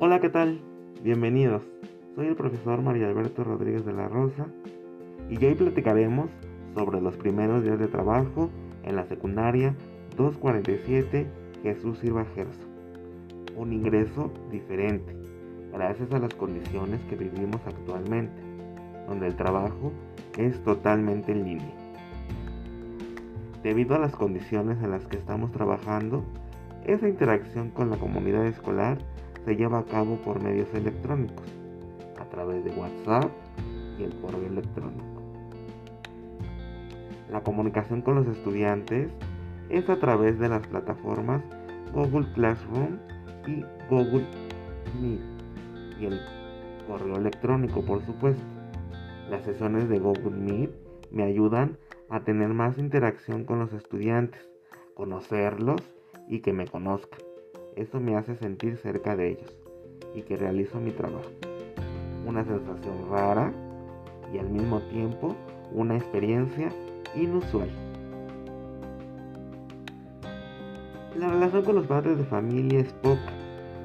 Hola, ¿qué tal? Bienvenidos. Soy el profesor María Alberto Rodríguez de la Rosa y hoy platicaremos sobre los primeros días de trabajo en la secundaria 247 Jesús Silva Gerso. Un ingreso diferente, gracias a las condiciones que vivimos actualmente, donde el trabajo es totalmente en línea. Debido a las condiciones en las que estamos trabajando, esa interacción con la comunidad escolar se lleva a cabo por medios electrónicos, a través de WhatsApp y el correo electrónico. La comunicación con los estudiantes es a través de las plataformas Google Classroom y Google Meet y el correo electrónico, por supuesto. Las sesiones de Google Meet me ayudan a tener más interacción con los estudiantes, conocerlos y que me conozcan. Eso me hace sentir cerca de ellos y que realizo mi trabajo. Una sensación rara y al mismo tiempo una experiencia inusual. La relación con los padres de familia es poca.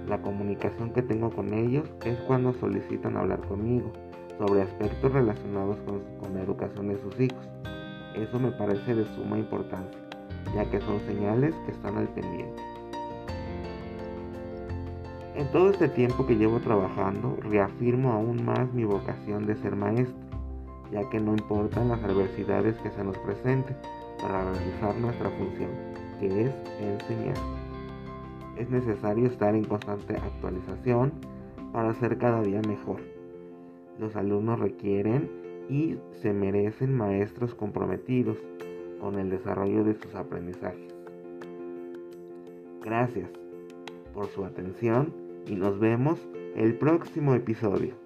La comunicación que tengo con ellos es cuando solicitan hablar conmigo sobre aspectos relacionados con, la educación de sus hijos. Eso me parece de suma importancia, ya que son señales que están al pendiente. En todo este tiempo que llevo trabajando, reafirmo aún más mi vocación de ser maestro, ya que no importan las adversidades que se nos presenten para realizar nuestra función, que es enseñar. Es necesario estar en constante actualización para ser cada día mejor. Los alumnos requieren y se merecen maestros comprometidos con el desarrollo de sus aprendizajes. Gracias por su atención y nos vemos el próximo episodio.